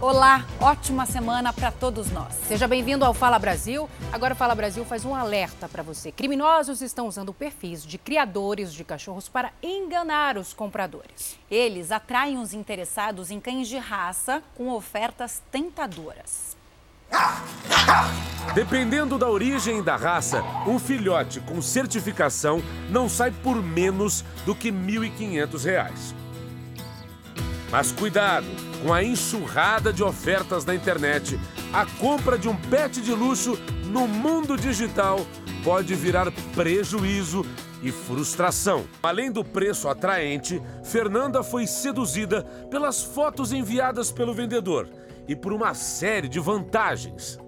Olá, ótima semana para todos nós. Seja bem-vindo ao Fala Brasil. Agora o Fala Brasil faz um alerta para você. Criminosos estão usando perfis de criadores de cachorros para enganar os compradores. Eles atraem os interessados em cães de raça com ofertas tentadoras. Dependendo da origem da raça, um filhote com certificação não sai por menos do que R$ 1.500. Mas cuidado com a enxurrada de ofertas na internet. A compra de um pet de luxo no mundo digital pode virar prejuízo e frustração. Além do preço atraente, Fernanda foi seduzida pelas fotos enviadas pelo vendedor e por uma série de vantagens.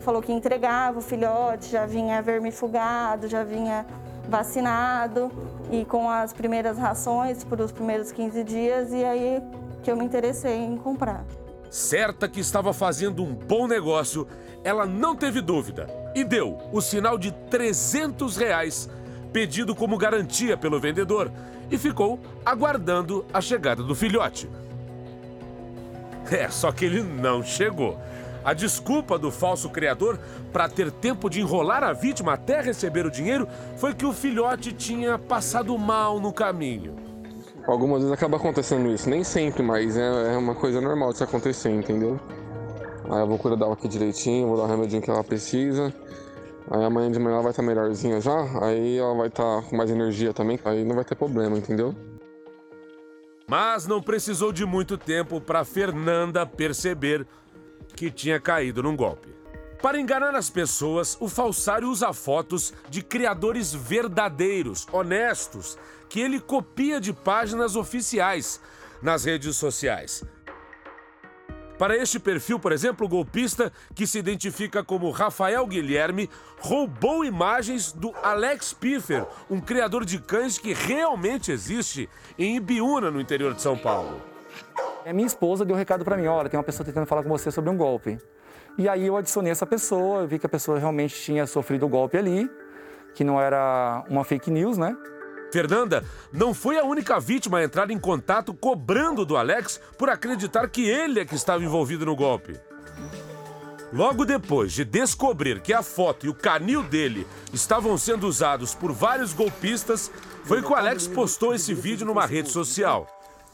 Falou que entregava o filhote, já vinha vermifugado, já vinha vacinado e com as primeiras rações por os primeiros 15 dias e aí que eu me interessei em comprar. Certa que estava fazendo um bom negócio, ela não teve dúvida e deu o sinal de 300 reais, pedido como garantia pelo vendedor, e ficou aguardando a chegada do filhote. É, só que ele não chegou. A desculpa do falso criador para ter tempo de enrolar a vítima até receber o dinheiro foi que o filhote tinha passado mal no caminho. Algumas vezes acaba acontecendo isso, nem sempre, mas é, é uma coisa normal de acontecer, entendeu? Aí eu vou cuidar dela aqui direitinho, vou dar o remedinho que ela precisa. Aí amanhã de manhã ela vai estar melhorzinha já, aí ela vai estar com mais energia também, aí não vai ter problema, entendeu? Mas não precisou de muito tempo para Fernanda perceber que tinha caído num golpe. Para enganar as pessoas, o falsário usa fotos de criadores verdadeiros, honestos, que ele copia de páginas oficiais nas redes sociais. Para este perfil, por exemplo, o golpista, que se identifica como Rafael Guilherme, roubou imagens do Alex Piffer, um criador de cães que realmente existe em Ibiúna, no interior de São Paulo. A minha esposa deu um recado para mim: olha, tem uma pessoa tentando falar com você sobre um golpe. E aí eu adicionei essa pessoa, vi que a pessoa realmente tinha sofrido o golpe ali, que não era uma fake news, né? Fernanda não foi a única vítima a entrar em contato cobrando do Alex por acreditar que ele é que estava envolvido no golpe. Logo depois de descobrir que a foto e o canil dele estavam sendo usados por vários golpistas, foi que o Alex postou esse vídeo numa rede social.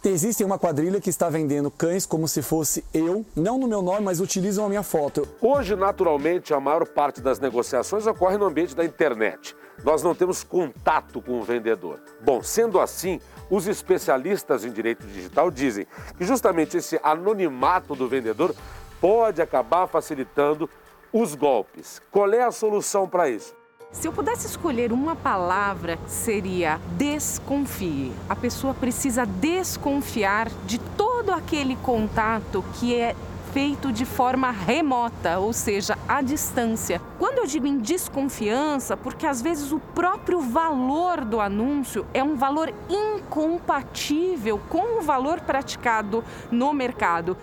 Existe uma quadrilha que está vendendo cães como se fosse eu, não no meu nome, mas utilizam a minha foto. Hoje, naturalmente, a maior parte das negociações ocorre no ambiente da internet nós não temos contato com o vendedor. Bom, sendo assim, os especialistas em direito digital dizem que justamente esse anonimato do vendedor pode acabar facilitando os golpes. Qual é a solução para isso? Se eu pudesse escolher uma palavra, seria desconfie. A pessoa precisa desconfiar de todo aquele contato que é feito de forma remota, ou seja, à distância. Quando eu digo em desconfiança, porque às vezes o próprio valor do anúncio é um valor incompatível com o valor praticado no mercado.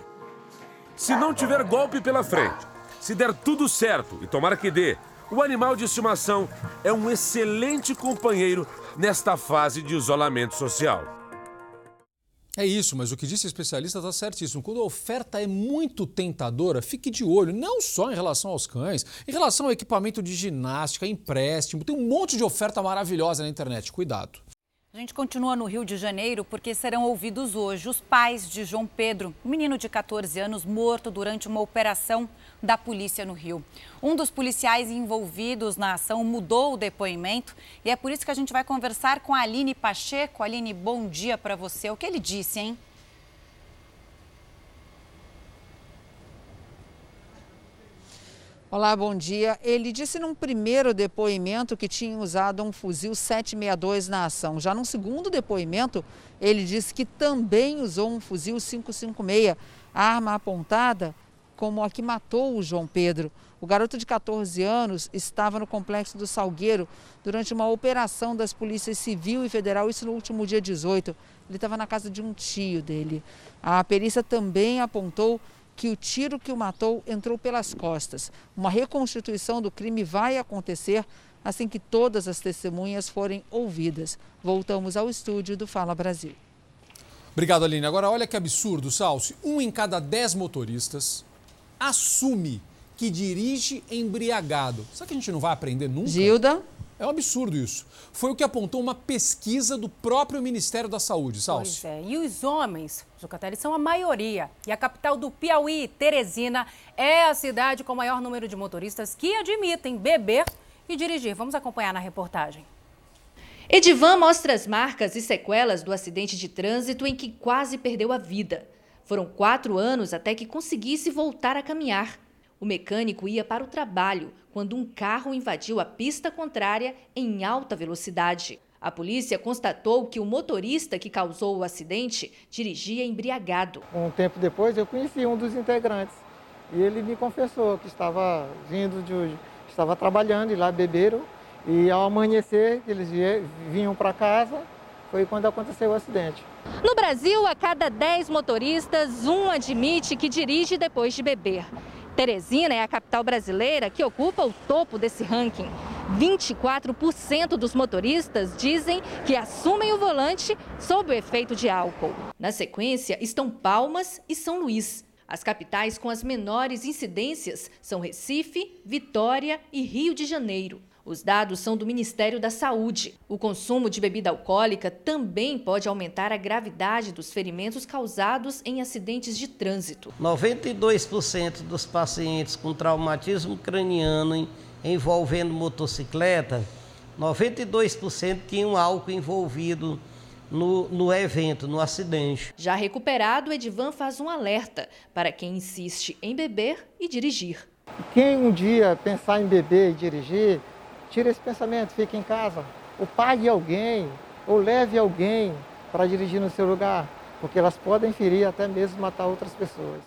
Se não tiver golpe pela frente, se der tudo certo e tomara que dê, o animal de estimação é um excelente companheiro nesta fase de isolamento social. É isso, mas o que disse o especialista está certíssimo. Quando a oferta é muito tentadora, fique de olho, não só em relação aos cães, em relação ao equipamento de ginástica, empréstimo, tem um monte de oferta maravilhosa na internet. Cuidado. A gente continua no Rio de Janeiro porque serão ouvidos hoje os pais de João Pedro, um menino de 14 anos morto durante uma operação da polícia no Rio. Um dos policiais envolvidos na ação mudou o depoimento e é por isso que a gente vai conversar com a Aline Pacheco. Aline, bom dia para você. O que ele disse, hein? Olá, bom dia. Ele disse num primeiro depoimento que tinha usado um fuzil 762 na ação. Já num segundo depoimento, ele disse que também usou um fuzil 556, arma apontada como a que matou o João Pedro. O garoto de 14 anos estava no complexo do Salgueiro durante uma operação das polícias civil e federal, isso no último dia 18. Ele estava na casa de um tio dele. A perícia também apontou que o tiro que o matou entrou pelas costas. Uma reconstituição do crime vai acontecer assim que todas as testemunhas forem ouvidas. Voltamos ao estúdio do Fala Brasil. Obrigado, Aline. Agora, olha que absurdo, Salsi. Um em cada dez motoristas assume que dirige embriagado. Será que a gente não vai aprender nunca? Gilda? É um absurdo isso. Foi o que apontou uma pesquisa do próprio Ministério da Saúde, Salsi. Pois é. E os homens, Zucatelli, são a maioria. E a capital do Piauí, Teresina, é a cidade com o maior número de motoristas que admitem beber e dirigir. Vamos acompanhar na reportagem. Edivan mostra as marcas e sequelas do acidente de trânsito em que quase perdeu a vida. Foram quatro anos até que conseguisse voltar a caminhar. O mecânico ia para o trabalho quando um carro invadiu a pista contrária em alta velocidade. A polícia constatou que o motorista que causou o acidente dirigia embriagado. Um tempo depois, eu conheci um dos integrantes e ele me confessou que estava vindo de. estava trabalhando e lá beberam. E ao amanhecer, eles vinham para casa, foi quando aconteceu o acidente. No Brasil, a cada 10 motoristas, um admite que dirige depois de beber. Teresina é a capital brasileira que ocupa o topo desse ranking. 24% dos motoristas dizem que assumem o volante sob o efeito de álcool. Na sequência estão Palmas e São Luís. As capitais com as menores incidências são Recife, Vitória e Rio de Janeiro. Os dados são do Ministério da Saúde. O consumo de bebida alcoólica também pode aumentar a gravidade dos ferimentos causados em acidentes de trânsito. 92% dos pacientes com traumatismo craniano envolvendo motocicleta, 92% tinham álcool envolvido no, no, evento, no acidente. Já recuperado, Edivan faz um alerta para quem insiste em beber e dirigir. Quem um dia pensar em beber e dirigir, Tire esse pensamento, fique em casa, ou pague alguém, ou leve alguém para dirigir no seu lugar, porque elas podem ferir até mesmo matar outras pessoas.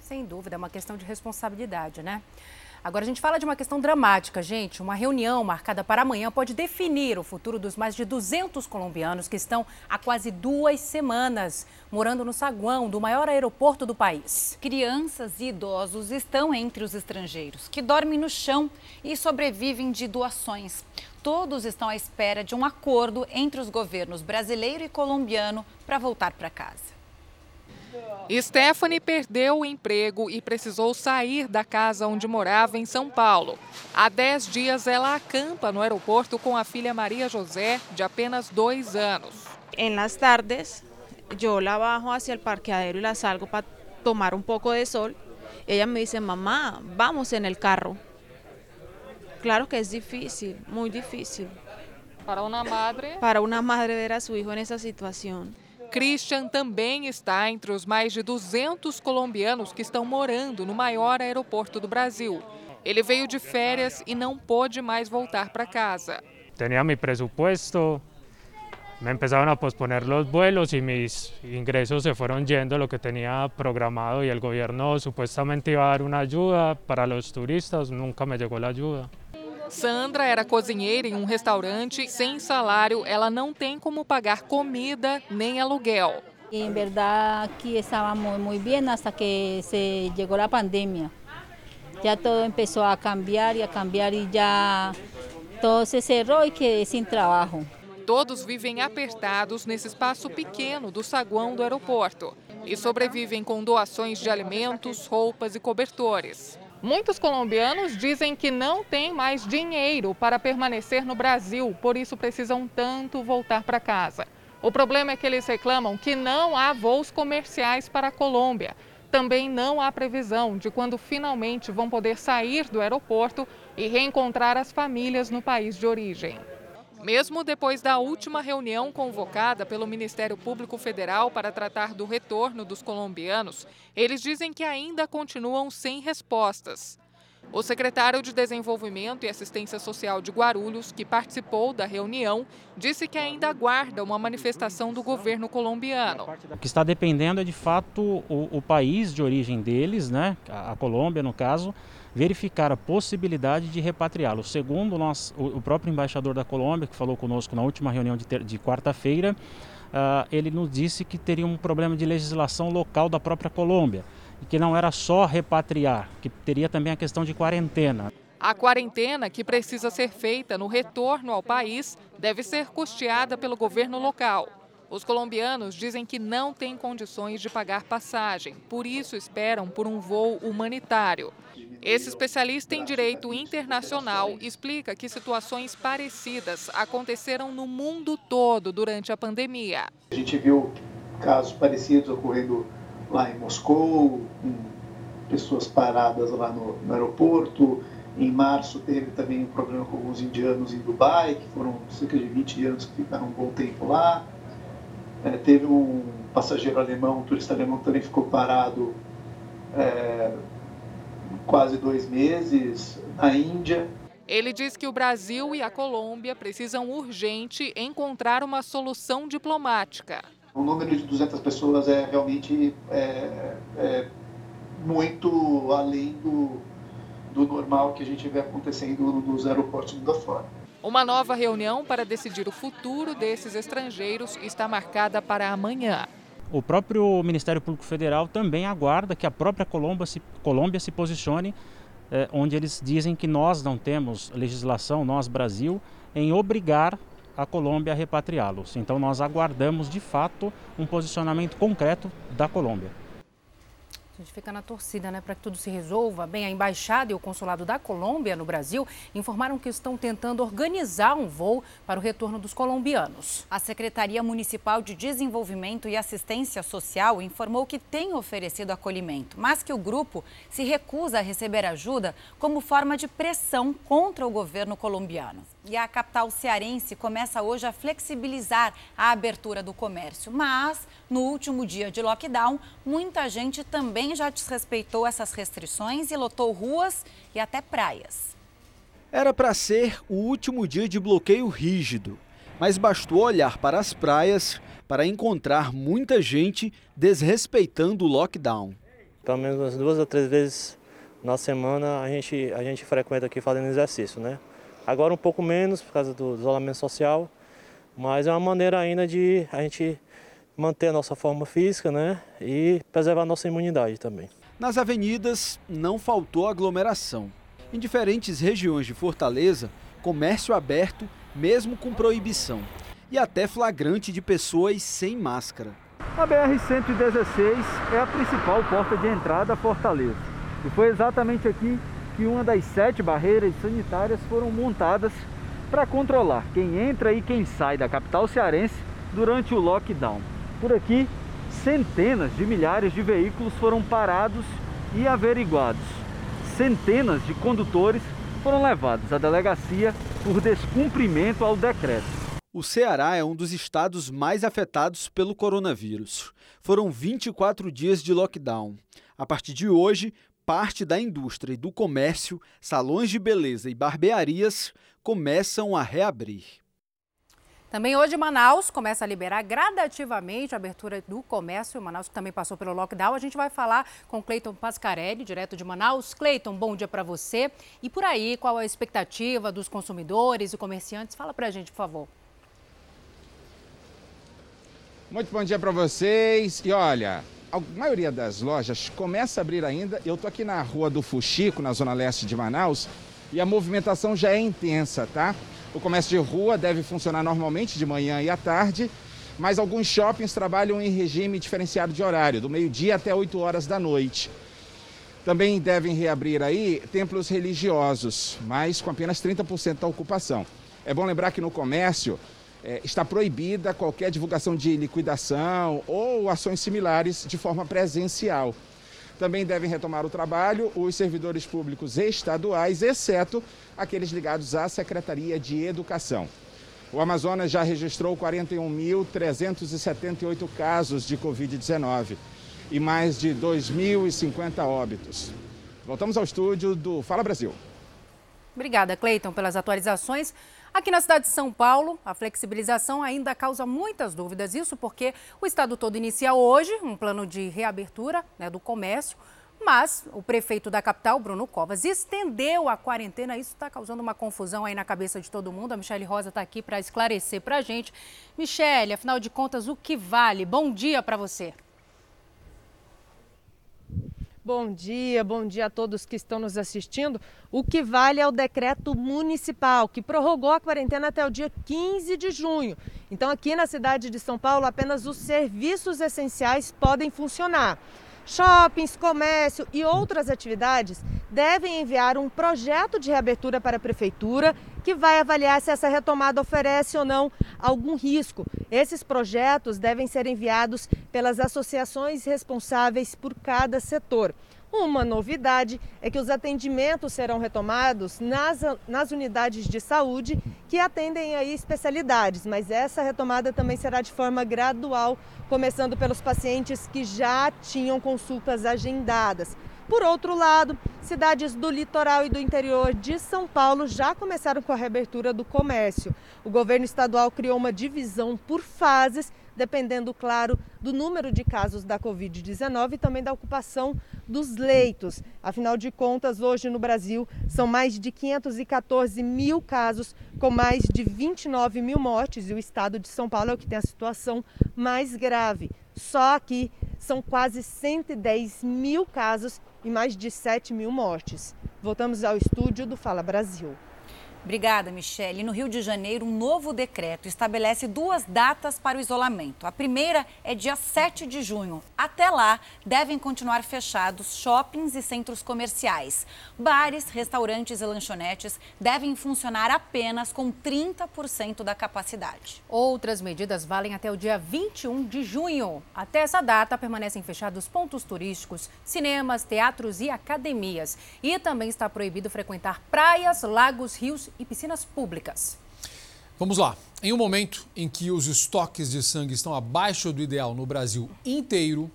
Sem dúvida, é uma questão de responsabilidade, né? Agora a gente fala de uma questão dramática, gente. Uma reunião marcada para amanhã pode definir o futuro dos mais de 200 colombianos que estão há quase duas semanas morando no saguão do maior aeroporto do país. Crianças e idosos estão entre os estrangeiros que dormem no chão e sobrevivem de doações. Todos estão à espera de um acordo entre os governos brasileiro e colombiano para voltar para casa. Stephanie perdeu o emprego e precisou sair da casa onde morava em São Paulo. Há 10 dias ela acampa no aeroporto com a filha Maria José, de apenas dois anos. Em las tardes, eu la bajo hacia el parqueadero y la salgo para tomar un poco de sol. Ella me dice, mamá, vamos en el carro. Claro que es difícil, muy difícil. Para uma madre? Para uma madre ver a su hijo en esa situación. Christian também está entre os mais de 200 colombianos que estão morando no maior aeroporto do Brasil. Ele veio de férias e não pôde mais voltar para casa. Tinha meu presupuesto, me empezaron a posponer los vuelos y mis ingresos se fueron yendo lo que tenía programado y el gobierno supuestamente iba a dar una ayuda para los turistas, nunca me llegó la ayuda. Sandra era cozinheira em um restaurante sem salário. Ela não tem como pagar comida nem aluguel. Em verdade, aqui estávamos muito bem até que se chegou a pandemia. Já tudo começou a cambiar e a cambiar e já todo se cerrou e quedei sem trabalho. Todos vivem apertados nesse espaço pequeno do saguão do aeroporto e sobrevivem com doações de alimentos, roupas e cobertores. Muitos colombianos dizem que não têm mais dinheiro para permanecer no Brasil, por isso precisam tanto voltar para casa. O problema é que eles reclamam que não há voos comerciais para a Colômbia. Também não há previsão de quando finalmente vão poder sair do aeroporto e reencontrar as famílias no país de origem. Mesmo depois da última reunião convocada pelo Ministério Público Federal para tratar do retorno dos colombianos, eles dizem que ainda continuam sem respostas. O secretário de Desenvolvimento e Assistência Social de Guarulhos, que participou da reunião, disse que ainda aguarda uma manifestação do governo colombiano. O que está dependendo é, de fato, o, o país de origem deles, né? a Colômbia, no caso, verificar a possibilidade de repatriá-lo. Segundo nós, o, próprio embaixador da Colômbia, que falou conosco na última reunião de, de quarta-feira, uh, ele nos disse que teria um problema de legislação local da própria Colômbia e que não era só repatriar, que teria também a questão de quarentena. A quarentena, que precisa ser feita no retorno ao país, deve ser custeada pelo governo local. Os colombianos dizem que não têm condições de pagar passagem, por isso esperam por um voo humanitário. Esse especialista em direito internacional explica que situações parecidas aconteceram no mundo todo durante a pandemia. A gente viu casos parecidos ocorrendo lá em Moscou, com pessoas paradas lá no, no aeroporto. Em março teve também um problema com alguns indianos em Dubai, que foram cerca de 20 anos que ficaram um bom tempo lá. É, teve um passageiro alemão, um turista alemão também ficou parado é, quase dois meses na Índia. Ele diz que o Brasil e a Colômbia precisam urgente encontrar uma solução diplomática. O número de 200 pessoas é realmente é, é muito além do, do normal que a gente vê acontecendo nos aeroportos mundo afora. Uma nova reunião para decidir o futuro desses estrangeiros está marcada para amanhã. O próprio Ministério Público Federal também aguarda que a própria Colômbia se, Colômbia se posicione, eh, onde eles dizem que nós não temos legislação, nós, Brasil, em obrigar a Colômbia a repatriá-los. Então nós aguardamos de fato um posicionamento concreto da Colômbia. A gente fica na torcida, né, para que tudo se resolva. Bem, a embaixada e o consulado da Colômbia no Brasil informaram que estão tentando organizar um voo para o retorno dos colombianos. A Secretaria Municipal de Desenvolvimento e Assistência Social informou que tem oferecido acolhimento, mas que o grupo se recusa a receber ajuda como forma de pressão contra o governo colombiano. E a capital cearense começa hoje a flexibilizar a abertura do comércio. Mas, no último dia de lockdown, muita gente também já desrespeitou essas restrições e lotou ruas e até praias. Era para ser o último dia de bloqueio rígido, mas bastou olhar para as praias para encontrar muita gente desrespeitando o lockdown. Pelo menos umas duas ou três vezes na semana a gente, a gente frequenta aqui fazendo exercício, né? Agora um pouco menos por causa do isolamento social, mas é uma maneira ainda de a gente manter a nossa forma física né, e preservar a nossa imunidade também. Nas avenidas não faltou aglomeração. Em diferentes regiões de Fortaleza, comércio aberto, mesmo com proibição, e até flagrante de pessoas sem máscara. A BR-116 é a principal porta de entrada a Fortaleza. E foi exatamente aqui que uma das sete barreiras sanitárias foram montadas para controlar quem entra e quem sai da capital cearense durante o lockdown. Por aqui, centenas de milhares de veículos foram parados e averiguados. Centenas de condutores foram levados à delegacia por descumprimento ao decreto. O Ceará é um dos estados mais afetados pelo coronavírus. Foram 24 dias de lockdown. A partir de hoje, parte da indústria e do comércio, salões de beleza e barbearias começam a reabrir. Também hoje Manaus começa a liberar gradativamente a abertura do comércio. Manaus também passou pelo lockdown. A gente vai falar com Cleiton Pascarelli, direto de Manaus. Cleiton, bom dia para você. E por aí, qual a expectativa dos consumidores e comerciantes? Fala para a gente, por favor. Muito bom dia para vocês. E olha, a maioria das lojas começa a abrir ainda. Eu estou aqui na rua do Fuxico, na zona leste de Manaus, e a movimentação já é intensa, tá? O comércio de rua deve funcionar normalmente de manhã e à tarde, mas alguns shoppings trabalham em regime diferenciado de horário, do meio-dia até 8 horas da noite. Também devem reabrir aí templos religiosos, mas com apenas 30% da ocupação. É bom lembrar que no comércio é, está proibida qualquer divulgação de liquidação ou ações similares de forma presencial. Também devem retomar o trabalho os servidores públicos estaduais, exceto aqueles ligados à Secretaria de Educação. O Amazonas já registrou 41.378 casos de Covid-19 e mais de 2.050 óbitos. Voltamos ao estúdio do Fala Brasil. Obrigada, Cleiton, pelas atualizações. Aqui na cidade de São Paulo, a flexibilização ainda causa muitas dúvidas. Isso porque o estado todo inicia hoje um plano de reabertura né, do comércio, mas o prefeito da capital, Bruno Covas, estendeu a quarentena. Isso está causando uma confusão aí na cabeça de todo mundo. A Michele Rosa está aqui para esclarecer para a gente. Michele, afinal de contas, o que vale? Bom dia para você. Bom dia, bom dia a todos que estão nos assistindo. O que vale é o decreto municipal, que prorrogou a quarentena até o dia 15 de junho. Então, aqui na cidade de São Paulo, apenas os serviços essenciais podem funcionar. Shoppings, comércio e outras atividades devem enviar um projeto de reabertura para a prefeitura que vai avaliar se essa retomada oferece ou não algum risco. Esses projetos devem ser enviados pelas associações responsáveis por cada setor. Uma novidade é que os atendimentos serão retomados nas, nas unidades de saúde que atendem aí especialidades, mas essa retomada também será de forma gradual, começando pelos pacientes que já tinham consultas agendadas. Por outro lado, cidades do litoral e do interior de São Paulo já começaram com a reabertura do comércio. O governo estadual criou uma divisão por fases dependendo, claro, do número de casos da Covid-19 e também da ocupação dos leitos. Afinal de contas, hoje no Brasil são mais de 514 mil casos, com mais de 29 mil mortes, e o estado de São Paulo é o que tem a situação mais grave. Só aqui são quase 110 mil casos e mais de 7 mil mortes. Voltamos ao estúdio do Fala Brasil. Obrigada, Michele. No Rio de Janeiro, um novo decreto estabelece duas datas para o isolamento. A primeira é dia 7 de junho. Até lá, devem continuar fechados shoppings e centros comerciais. Bares, restaurantes e lanchonetes devem funcionar apenas com 30% da capacidade. Outras medidas valem até o dia 21 de junho. Até essa data, permanecem fechados pontos turísticos, cinemas, teatros e academias. E também está proibido frequentar praias, lagos, rios e piscinas públicas. Vamos lá. Em um momento em que os estoques de sangue estão abaixo do ideal no Brasil inteiro,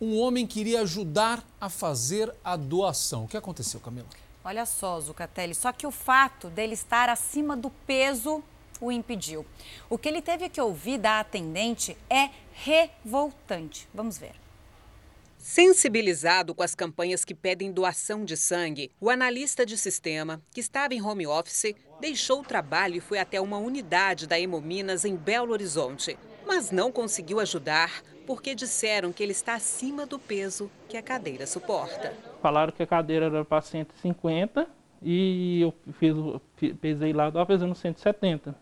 um homem queria ajudar a fazer a doação. O que aconteceu, Camila? Olha só, Zucatelli, só que o fato dele estar acima do peso o impediu. O que ele teve que ouvir da atendente é revoltante. Vamos ver. Sensibilizado com as campanhas que pedem doação de sangue, o analista de sistema, que estava em home office, deixou o trabalho e foi até uma unidade da Hemominas em Belo Horizonte. Mas não conseguiu ajudar porque disseram que ele está acima do peso que a cadeira suporta. Falaram que a cadeira era para 150 e eu fiz, pesei lá, estava pesando 170.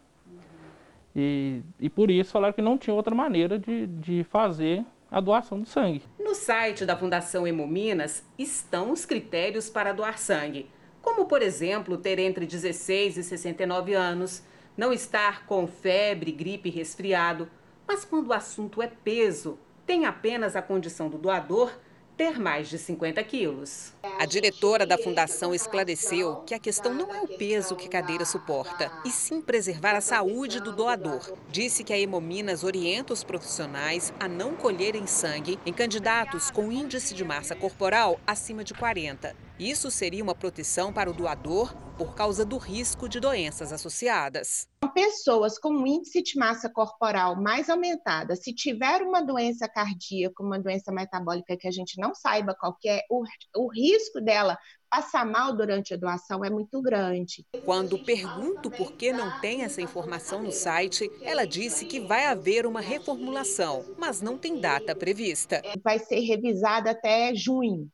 E, e por isso falaram que não tinha outra maneira de, de fazer a doação do sangue. No site da Fundação Hemominas estão os critérios para doar sangue, como, por exemplo, ter entre 16 e 69 anos, não estar com febre, gripe e resfriado. Mas quando o assunto é peso, tem apenas a condição do doador ter mais de 50 quilos. A diretora da fundação esclareceu que a questão não é o peso que a cadeira suporta, e sim preservar a saúde do doador. Disse que a Hemominas orienta os profissionais a não colherem sangue em candidatos com índice de massa corporal acima de 40. Isso seria uma proteção para o doador por causa do risco de doenças associadas. Pessoas com índice de massa corporal mais aumentada, se tiver uma doença cardíaca, uma doença metabólica que a gente não saiba qual é, o, o risco dela passar mal durante a doação é muito grande. Quando pergunto por que não tem essa informação no site, ela disse que vai haver uma reformulação, mas não tem data prevista. Vai ser revisada até junho.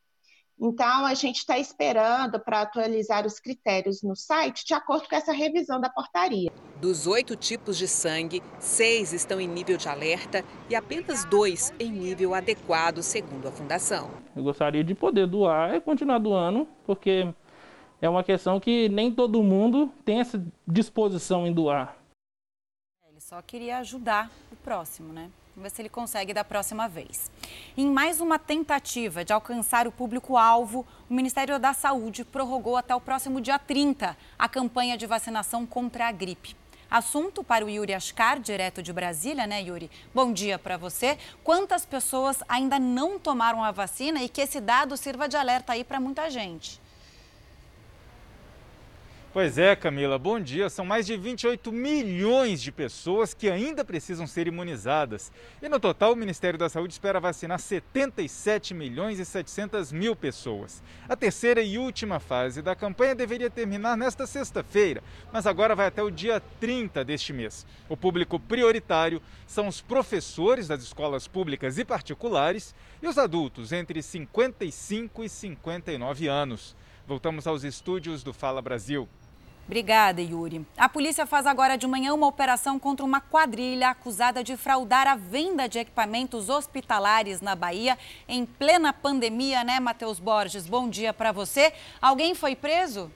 Então, a gente está esperando para atualizar os critérios no site de acordo com essa revisão da portaria. Dos oito tipos de sangue, seis estão em nível de alerta e apenas dois em nível adequado, segundo a Fundação. Eu gostaria de poder doar e continuar doando, porque é uma questão que nem todo mundo tem essa disposição em doar. Ele só queria ajudar o próximo, né? Vamos ver se ele consegue da próxima vez. Em mais uma tentativa de alcançar o público-alvo, o Ministério da Saúde prorrogou até o próximo dia 30 a campanha de vacinação contra a gripe. Assunto para o Yuri Ascar, direto de Brasília, né, Yuri? Bom dia para você. Quantas pessoas ainda não tomaram a vacina e que esse dado sirva de alerta aí para muita gente? Pois é, Camila, bom dia. São mais de 28 milhões de pessoas que ainda precisam ser imunizadas. E no total, o Ministério da Saúde espera vacinar 77 milhões e 700 mil pessoas. A terceira e última fase da campanha deveria terminar nesta sexta-feira, mas agora vai até o dia 30 deste mês. O público prioritário são os professores das escolas públicas e particulares e os adultos entre 55 e 59 anos. Voltamos aos estúdios do Fala Brasil. Obrigada, Yuri. A polícia faz agora de manhã uma operação contra uma quadrilha acusada de fraudar a venda de equipamentos hospitalares na Bahia em plena pandemia, né, Matheus Borges? Bom dia para você. Alguém foi preso?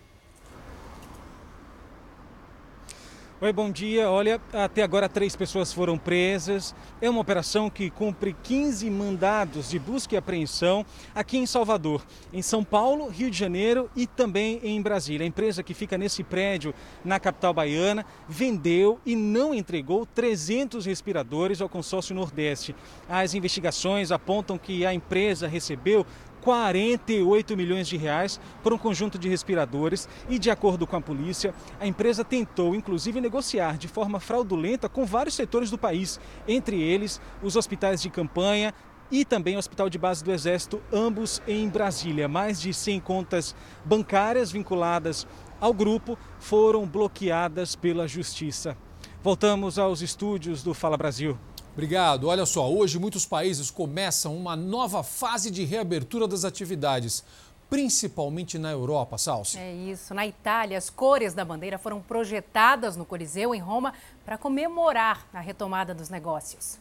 Oi, bom dia. Olha, até agora três pessoas foram presas. É uma operação que cumpre 15 mandados de busca e apreensão aqui em Salvador, em São Paulo, Rio de Janeiro e também em Brasília. A empresa que fica nesse prédio na capital baiana vendeu e não entregou 300 respiradores ao consórcio Nordeste. As investigações apontam que a empresa recebeu 48 milhões de reais por um conjunto de respiradores e, de acordo com a polícia, a empresa tentou inclusive negociar de forma fraudulenta com vários setores do país, entre eles os hospitais de campanha, e também o Hospital de Base do Exército, ambos em Brasília. Mais de 100 contas bancárias vinculadas ao grupo foram bloqueadas pela Justiça. Voltamos aos estúdios do Fala Brasil. Obrigado. Olha só, hoje muitos países começam uma nova fase de reabertura das atividades, principalmente na Europa, Salsi. É isso. Na Itália, as cores da bandeira foram projetadas no Coliseu, em Roma, para comemorar a retomada dos negócios.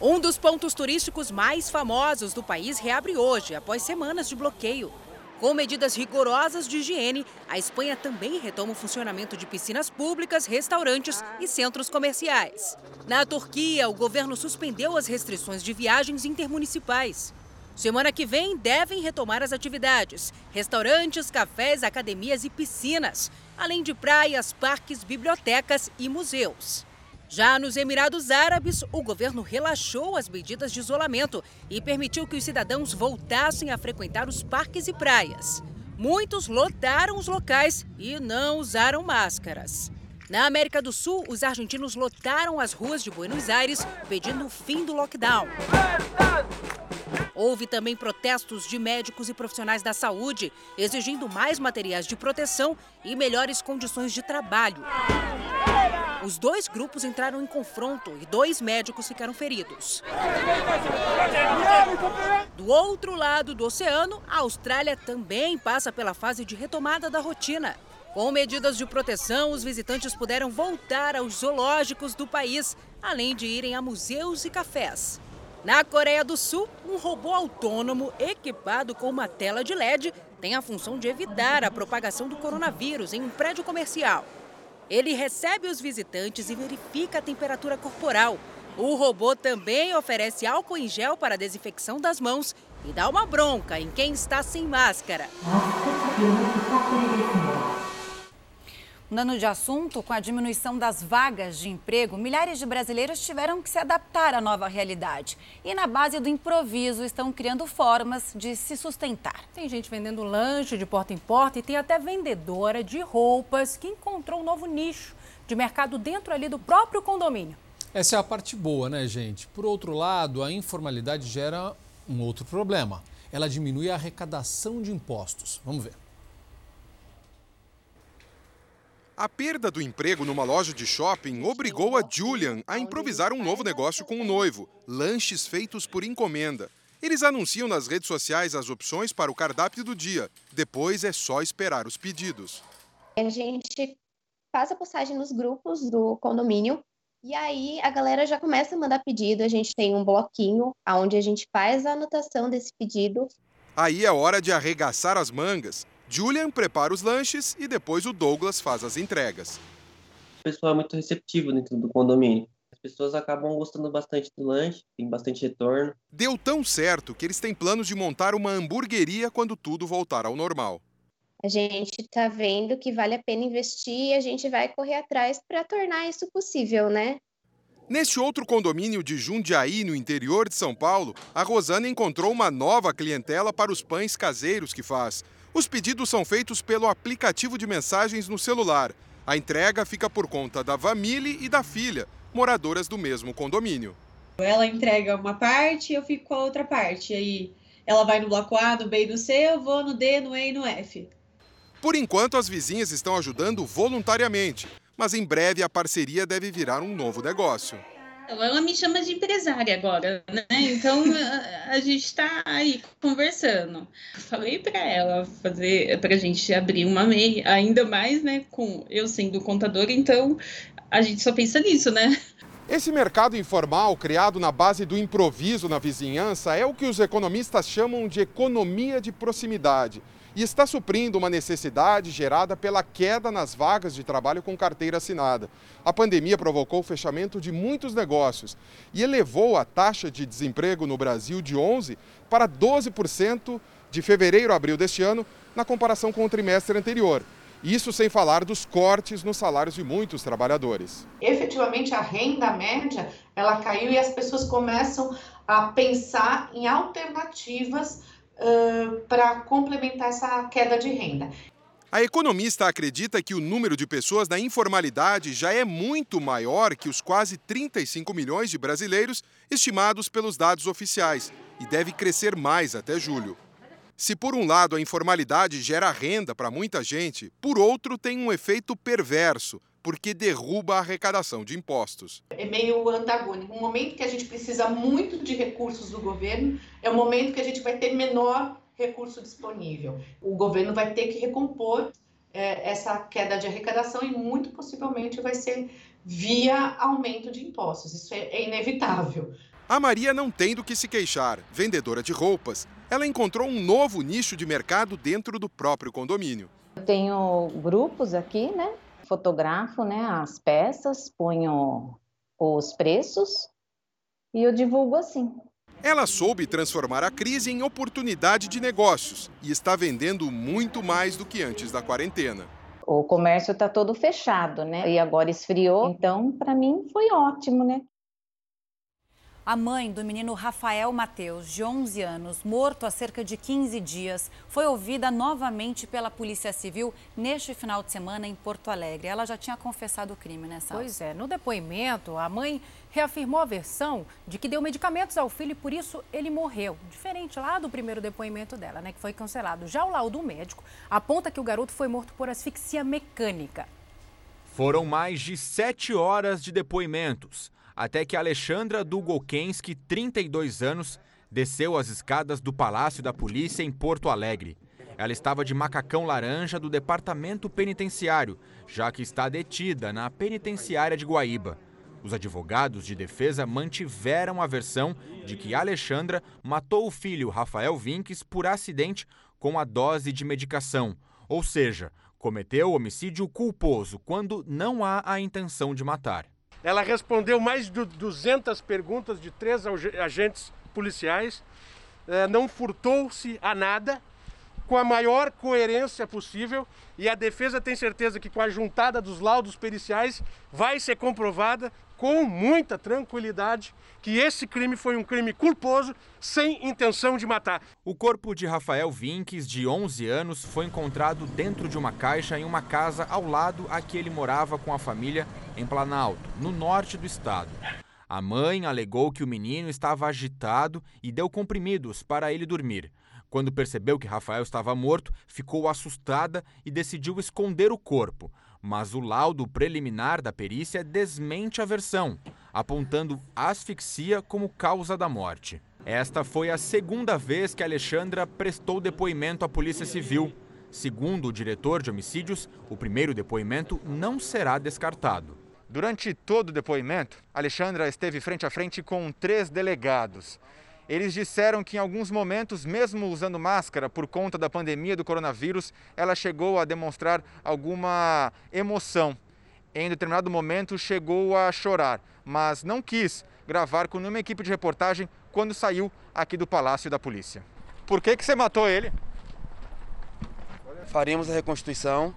Um dos pontos turísticos mais famosos do país reabre hoje, após semanas de bloqueio. Com medidas rigorosas de higiene, a Espanha também retoma o funcionamento de piscinas públicas, restaurantes e centros comerciais. Na Turquia, o governo suspendeu as restrições de viagens intermunicipais. Semana que vem devem retomar as atividades: restaurantes, cafés, academias e piscinas, além de praias, parques, bibliotecas e museus. Já nos Emirados Árabes, o governo relaxou as medidas de isolamento e permitiu que os cidadãos voltassem a frequentar os parques e praias. Muitos lotaram os locais e não usaram máscaras. Na América do Sul, os argentinos lotaram as ruas de Buenos Aires pedindo o fim do lockdown. Houve também protestos de médicos e profissionais da saúde, exigindo mais materiais de proteção e melhores condições de trabalho. Os dois grupos entraram em confronto e dois médicos ficaram feridos. Do outro lado do oceano, a Austrália também passa pela fase de retomada da rotina. Com medidas de proteção, os visitantes puderam voltar aos zoológicos do país, além de irem a museus e cafés. Na Coreia do Sul, um robô autônomo equipado com uma tela de LED tem a função de evitar a propagação do coronavírus em um prédio comercial. Ele recebe os visitantes e verifica a temperatura corporal. O robô também oferece álcool em gel para desinfecção das mãos e dá uma bronca em quem está sem máscara. Mudando de assunto, com a diminuição das vagas de emprego, milhares de brasileiros tiveram que se adaptar à nova realidade. E na base do improviso estão criando formas de se sustentar. Tem gente vendendo lanche de porta em porta e tem até vendedora de roupas que encontrou um novo nicho de mercado dentro ali do próprio condomínio. Essa é a parte boa, né, gente? Por outro lado, a informalidade gera um outro problema. Ela diminui a arrecadação de impostos. Vamos ver. A perda do emprego numa loja de shopping obrigou a Julian a improvisar um novo negócio com o noivo: lanches feitos por encomenda. Eles anunciam nas redes sociais as opções para o cardápio do dia. Depois é só esperar os pedidos. A gente faz a postagem nos grupos do condomínio e aí a galera já começa a mandar pedido. A gente tem um bloquinho onde a gente faz a anotação desse pedido. Aí é hora de arregaçar as mangas. Julian prepara os lanches e depois o Douglas faz as entregas. O pessoal é muito receptivo dentro do condomínio. As pessoas acabam gostando bastante do lanche, tem bastante retorno. Deu tão certo que eles têm planos de montar uma hamburgueria quando tudo voltar ao normal. A gente está vendo que vale a pena investir e a gente vai correr atrás para tornar isso possível, né? Neste outro condomínio de Jundiaí, no interior de São Paulo, a Rosana encontrou uma nova clientela para os pães caseiros que faz. Os pedidos são feitos pelo aplicativo de mensagens no celular. A entrega fica por conta da Vamile e da filha, moradoras do mesmo condomínio. Ela entrega uma parte e eu fico com a outra parte. Aí ela vai no bloco A, no B e no C, eu vou no D, no E e no F. Por enquanto, as vizinhas estão ajudando voluntariamente, mas em breve a parceria deve virar um novo negócio. Ela me chama de empresária agora, né? Então a, gente está aí conversando. Falei para ela fazer, para a gente abrir uma MEI, ainda mais, né? Com eu sendo contadora, então a gente só pensa nisso, né? Esse mercado informal, criado na base do improviso na vizinhança, é o que os economistas chamam de economia de proximidade e está suprindo uma necessidade gerada pela queda nas vagas de trabalho com carteira assinada. A pandemia provocou o fechamento de muitos negócios e elevou a taxa de desemprego no Brasil de 11% para 12% de fevereiro a abril deste ano, na comparação com o trimestre anterior. Isso sem falar dos cortes nos salários de muitos trabalhadores. Efetivamente, a renda média ela caiu e as pessoas começam a pensar em alternativas uh, para complementar essa queda de renda. A economista acredita que o número de pessoas na informalidade já é muito maior que os quase 35 milhões de brasileiros estimados pelos dados oficiais e deve crescer mais até julho. Se por um lado a informalidade gera renda para muita gente, por outro tem um efeito perverso, porque derruba a arrecadação de impostos. É meio antagônico. Um momento que a gente precisa muito de recursos do governo é o momento que a gente vai ter menor recurso disponível. O governo vai ter que recompor é, essa queda de arrecadação e muito possivelmente vai ser via aumento de impostos. Isso é, é inevitável. A Maria não tem do que se queixar. Vendedora de roupas, ela encontrou um novo nicho de mercado dentro do próprio condomínio. Eu tenho grupos aqui, né? Fotografo né, as peças, ponho os preços e eu divulgo assim. Ela soube transformar a crise em oportunidade de negócios e está vendendo muito mais do que antes da quarentena. O comércio está todo fechado, né? E agora esfriou, então para mim foi ótimo, né? A mãe do menino Rafael Mateus, de 11 anos, morto há cerca de 15 dias, foi ouvida novamente pela Polícia Civil neste final de semana em Porto Alegre. Ela já tinha confessado o crime nessa. Pois é, no depoimento, a mãe reafirmou a versão de que deu medicamentos ao filho e por isso ele morreu. Diferente lá do primeiro depoimento dela, né, que foi cancelado. Já o laudo médico aponta que o garoto foi morto por asfixia mecânica. Foram mais de sete horas de depoimentos até que Alexandra Dugolkensky, 32 anos, desceu as escadas do Palácio da Polícia em Porto Alegre. Ela estava de macacão laranja do departamento penitenciário, já que está detida na penitenciária de Guaíba. Os advogados de defesa mantiveram a versão de que Alexandra matou o filho Rafael Vinques por acidente com a dose de medicação, ou seja, cometeu homicídio culposo quando não há a intenção de matar. Ela respondeu mais de 200 perguntas de três agentes policiais, é, não furtou-se a nada, com a maior coerência possível. E a defesa tem certeza que com a juntada dos laudos periciais vai ser comprovada com muita tranquilidade que esse crime foi um crime culposo sem intenção de matar. O corpo de Rafael Vinques, de 11 anos, foi encontrado dentro de uma caixa em uma casa ao lado a que ele morava com a família em Planalto, no norte do estado. A mãe alegou que o menino estava agitado e deu comprimidos para ele dormir. Quando percebeu que Rafael estava morto, ficou assustada e decidiu esconder o corpo. Mas o laudo preliminar da perícia desmente a versão, apontando asfixia como causa da morte. Esta foi a segunda vez que Alexandra prestou depoimento à Polícia Civil. Segundo o diretor de homicídios, o primeiro depoimento não será descartado. Durante todo o depoimento, Alexandra esteve frente a frente com três delegados. Eles disseram que em alguns momentos, mesmo usando máscara por conta da pandemia do coronavírus, ela chegou a demonstrar alguma emoção. Em determinado momento chegou a chorar, mas não quis gravar com nenhuma equipe de reportagem quando saiu aqui do Palácio da Polícia. Por que, que você matou ele? Faremos a reconstituição.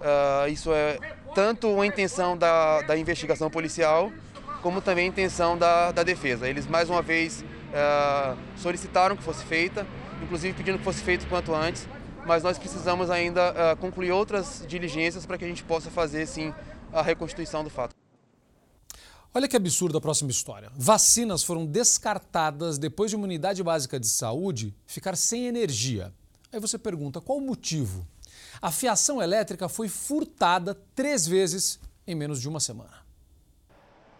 Uh, isso é tanto uma intenção da, da investigação policial, como também a intenção da, da defesa. Eles, mais uma vez, uh, solicitaram que fosse feita, inclusive pedindo que fosse feito quanto antes. mas nós precisamos ainda uh, concluir outras diligências para que a gente possa fazer, sim, a reconstituição do fato. Olha que absurda a próxima história. Vacinas foram descartadas depois de uma unidade básica de saúde ficar sem energia. Aí você pergunta qual o motivo? A fiação elétrica foi furtada três vezes em menos de uma semana.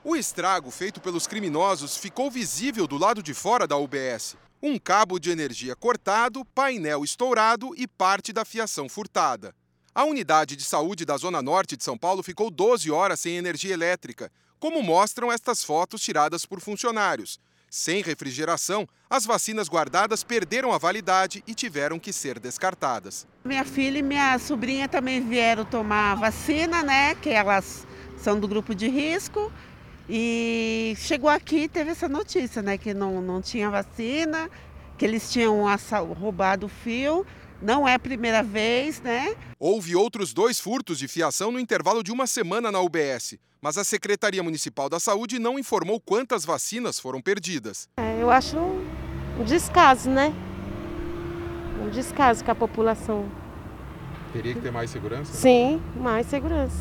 O estrago feito pelos criminosos ficou visível do lado de fora da UBS. Um cabo de energia cortado, painel estourado e parte da fiação furtada. A unidade de saúde da Zona Norte de São Paulo ficou 12 horas sem energia elétrica, como mostram estas fotos tiradas por funcionários. Sem refrigeração, as vacinas guardadas perderam a validade e tiveram que ser descartadas. Minha filha e minha sobrinha também vieram tomar vacina, né? Que elas são do grupo de risco. E chegou aqui e teve essa notícia, né? Que não, não tinha vacina, que eles tinham roubado o fio. Não é a primeira vez, né? Houve outros dois furtos de fiação no intervalo de uma semana na UBS mas a Secretaria Municipal da Saúde não informou quantas vacinas foram perdidas. É, eu acho um descaso, né? Um descaso com a população. Teria que ter mais segurança? Sim, mais segurança.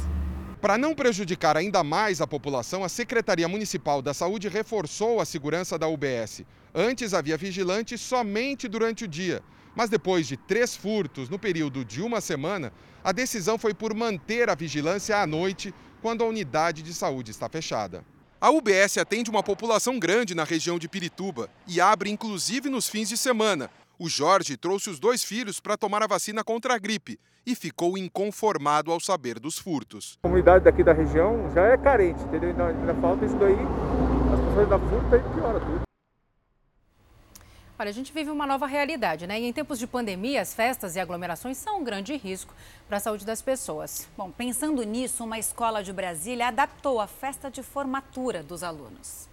Para não prejudicar ainda mais a população, a Secretaria Municipal da Saúde reforçou a segurança da UBS. Antes havia vigilante somente durante o dia, mas depois de três furtos no período de uma semana, a decisão foi por manter a vigilância à noite quando a unidade de saúde está fechada. A UBS atende uma população grande na região de Pirituba e abre inclusive nos fins de semana. O Jorge trouxe os dois filhos para tomar a vacina contra a gripe e ficou inconformado ao saber dos furtos. A comunidade daqui da região já é carente, entendeu? Ainda, ainda falta isso daí, as pessoas da furta aí piora tudo. Olha, a gente vive uma nova realidade, né? E em tempos de pandemia, as festas e aglomerações são um grande risco para a saúde das pessoas. Bom, pensando nisso, uma escola de Brasília adaptou a festa de formatura dos alunos.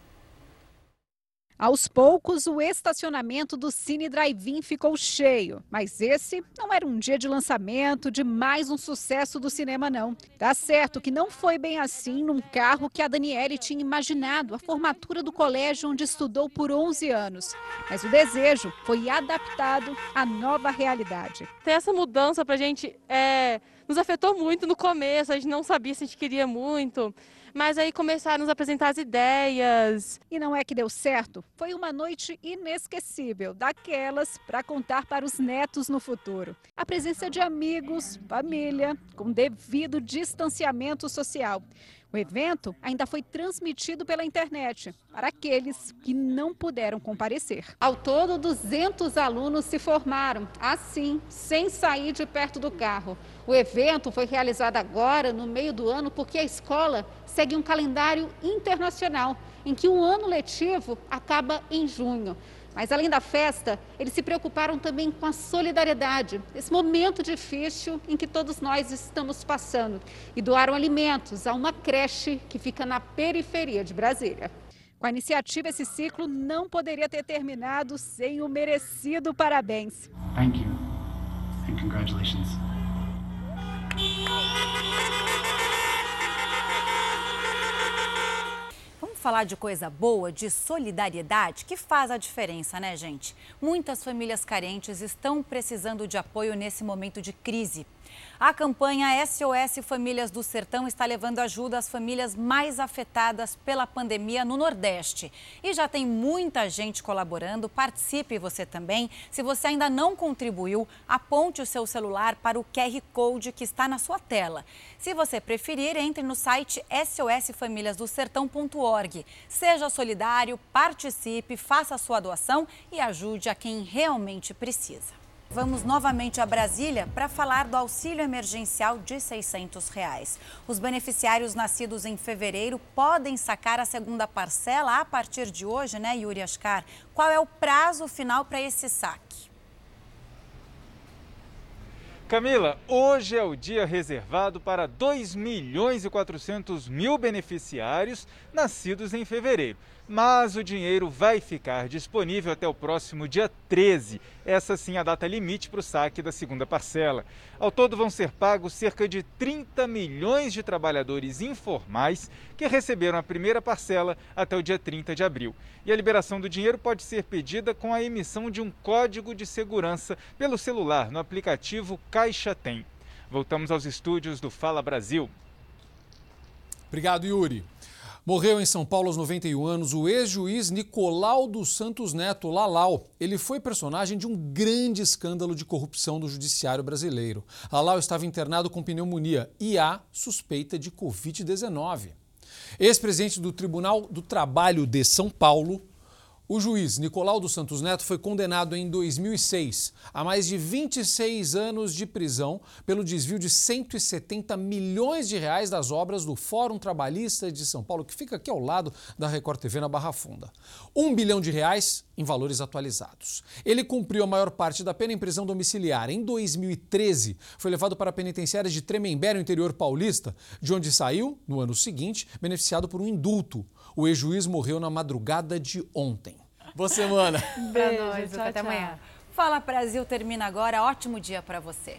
Aos poucos, o estacionamento do Cine Drive-In ficou cheio. Mas esse não era um dia de lançamento de mais um sucesso do cinema, não. Tá certo que não foi bem assim num carro que a Daniele tinha imaginado, a formatura do colégio onde estudou por 11 anos. Mas o desejo foi adaptado à nova realidade. Ter essa mudança para a gente é, nos afetou muito no começo, a gente não sabia se a gente queria muito. Mas aí começaram a nos apresentar as ideias. E não é que deu certo? Foi uma noite inesquecível, daquelas para contar para os netos no futuro. A presença de amigos, família, com devido distanciamento social. O evento ainda foi transmitido pela internet para aqueles que não puderam comparecer. Ao todo, 200 alunos se formaram, assim, sem sair de perto do carro. O evento foi realizado agora, no meio do ano, porque a escola segue um calendário internacional, em que o ano letivo acaba em junho. Mas além da festa, eles se preocuparam também com a solidariedade, esse momento difícil em que todos nós estamos passando, e doaram alimentos a uma creche que fica na periferia de Brasília. Com a iniciativa, esse ciclo não poderia ter terminado sem o merecido parabéns. Thank you and congratulations. Falar de coisa boa, de solidariedade, que faz a diferença, né, gente? Muitas famílias carentes estão precisando de apoio nesse momento de crise. A campanha SOS Famílias do Sertão está levando ajuda às famílias mais afetadas pela pandemia no Nordeste. E já tem muita gente colaborando. Participe você também. Se você ainda não contribuiu, aponte o seu celular para o QR Code que está na sua tela. Se você preferir, entre no site sosfamiliasdosertão.org. Seja solidário, participe, faça a sua doação e ajude a quem realmente precisa. Vamos novamente a Brasília para falar do auxílio emergencial de 600 reais. Os beneficiários nascidos em fevereiro podem sacar a segunda parcela a partir de hoje, né, Yuri Ascar? Qual é o prazo final para esse saque? Camila, hoje é o dia reservado para 2 milhões e 400 mil beneficiários nascidos em fevereiro. Mas o dinheiro vai ficar disponível até o próximo dia 13. Essa sim é a data limite para o saque da segunda parcela. Ao todo vão ser pagos cerca de 30 milhões de trabalhadores informais que receberam a primeira parcela até o dia 30 de abril. E a liberação do dinheiro pode ser pedida com a emissão de um código de segurança pelo celular no aplicativo Caixa Tem. Voltamos aos estúdios do Fala Brasil. Obrigado, Yuri. Morreu em São Paulo aos 91 anos o ex-juiz Nicolau dos Santos Neto, Lalau. Ele foi personagem de um grande escândalo de corrupção do judiciário brasileiro. Lalau estava internado com pneumonia e há suspeita de Covid-19. Ex-presidente do Tribunal do Trabalho de São Paulo, o juiz Nicolau dos Santos Neto foi condenado em 2006 a mais de 26 anos de prisão pelo desvio de 170 milhões de reais das obras do Fórum Trabalhista de São Paulo, que fica aqui ao lado da Record TV na Barra Funda. Um bilhão de reais em valores atualizados. Ele cumpriu a maior parte da pena em prisão domiciliar. Em 2013, foi levado para a penitenciária de Tremembé, no interior paulista, de onde saiu, no ano seguinte, beneficiado por um indulto. O ex-juiz morreu na madrugada de ontem. Boa semana. Beijo, tchau, até amanhã. Fala Brasil termina agora. Ótimo dia para você.